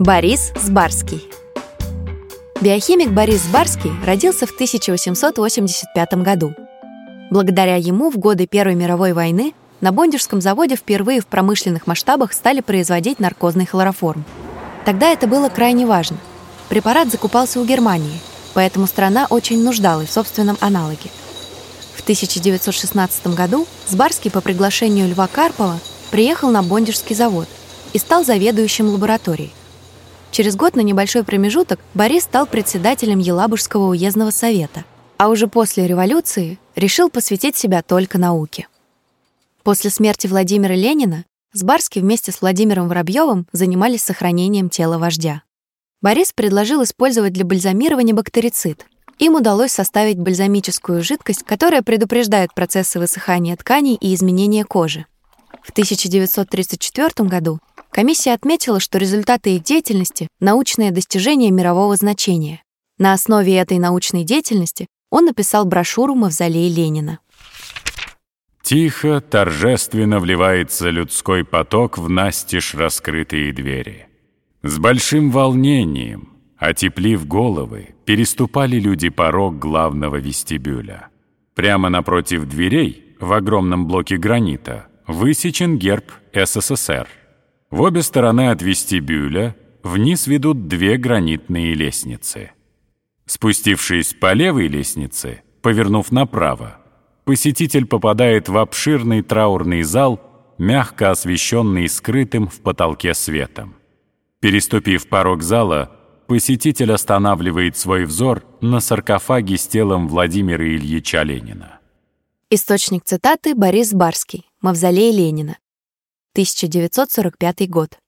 Борис Сбарский Биохимик Борис Сбарский родился в 1885 году. Благодаря ему в годы Первой мировой войны на Бондежском заводе впервые в промышленных масштабах стали производить наркозный хлороформ. Тогда это было крайне важно. Препарат закупался у Германии, поэтому страна очень нуждалась в собственном аналоге. В 1916 году Сбарский по приглашению Льва Карпова приехал на Бондежский завод и стал заведующим лабораторией. Через год на небольшой промежуток Борис стал председателем Елабужского уездного совета, а уже после революции решил посвятить себя только науке. После смерти Владимира Ленина Сбарский вместе с Владимиром Воробьевым занимались сохранением тела вождя. Борис предложил использовать для бальзамирования бактерицид. Им удалось составить бальзамическую жидкость, которая предупреждает процессы высыхания тканей и изменения кожи. В 1934 году комиссия отметила, что результаты их деятельности — научные достижения мирового значения. На основе этой научной деятельности он написал брошюру «Мавзолей Ленина». Тихо, торжественно вливается людской поток в настежь раскрытые двери. С большим волнением, отеплив головы, переступали люди порог главного вестибюля. Прямо напротив дверей, в огромном блоке гранита, высечен герб СССР. В обе стороны от вестибюля вниз ведут две гранитные лестницы. Спустившись по левой лестнице, повернув направо, посетитель попадает в обширный траурный зал, мягко освещенный скрытым в потолке светом. Переступив порог зала, посетитель останавливает свой взор на саркофаге с телом Владимира Ильича Ленина. Источник цитаты Борис Барский, Мавзолей Ленина. 1945 год.